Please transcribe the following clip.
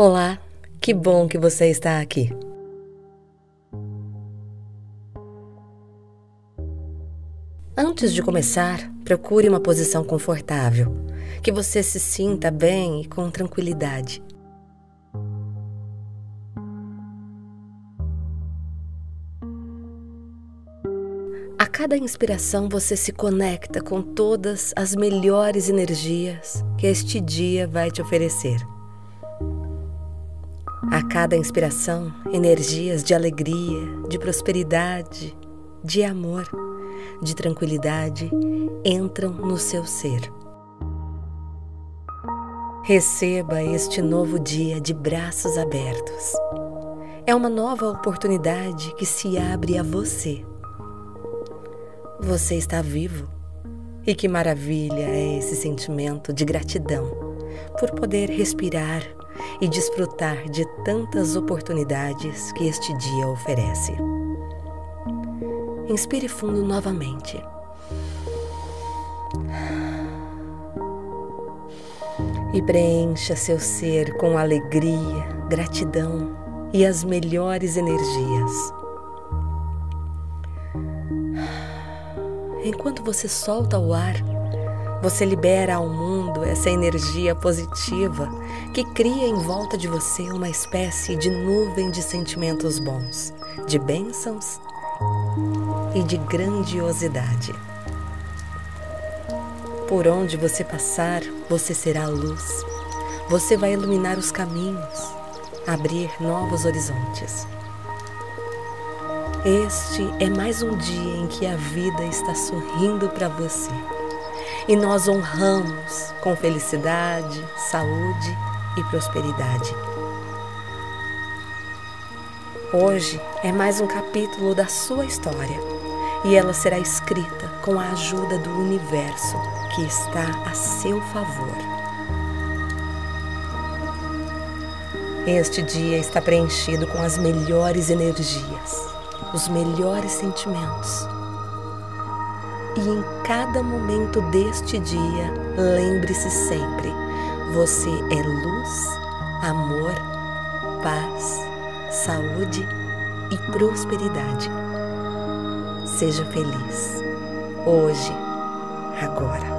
Olá, que bom que você está aqui. Antes de começar, procure uma posição confortável, que você se sinta bem e com tranquilidade. A cada inspiração você se conecta com todas as melhores energias que este dia vai te oferecer. A cada inspiração, energias de alegria, de prosperidade, de amor, de tranquilidade entram no seu ser. Receba este novo dia de braços abertos. É uma nova oportunidade que se abre a você. Você está vivo. E que maravilha é esse sentimento de gratidão por poder respirar e desfrutar de tantas oportunidades que este dia oferece. Inspire fundo novamente. E preencha seu ser com alegria, gratidão e as melhores energias. Enquanto você solta o ar, você libera ao mundo essa energia positiva que cria em volta de você uma espécie de nuvem de sentimentos bons, de bênçãos e de grandiosidade. Por onde você passar, você será luz. Você vai iluminar os caminhos, abrir novos horizontes. Este é mais um dia em que a vida está sorrindo para você e nós honramos com felicidade, saúde e prosperidade. Hoje é mais um capítulo da sua história e ela será escrita com a ajuda do universo que está a seu favor. Este dia está preenchido com as melhores energias, os melhores sentimentos e em cada momento deste dia, lembre-se sempre: você é luz, amor, paz, saúde e prosperidade. Seja feliz, hoje, agora.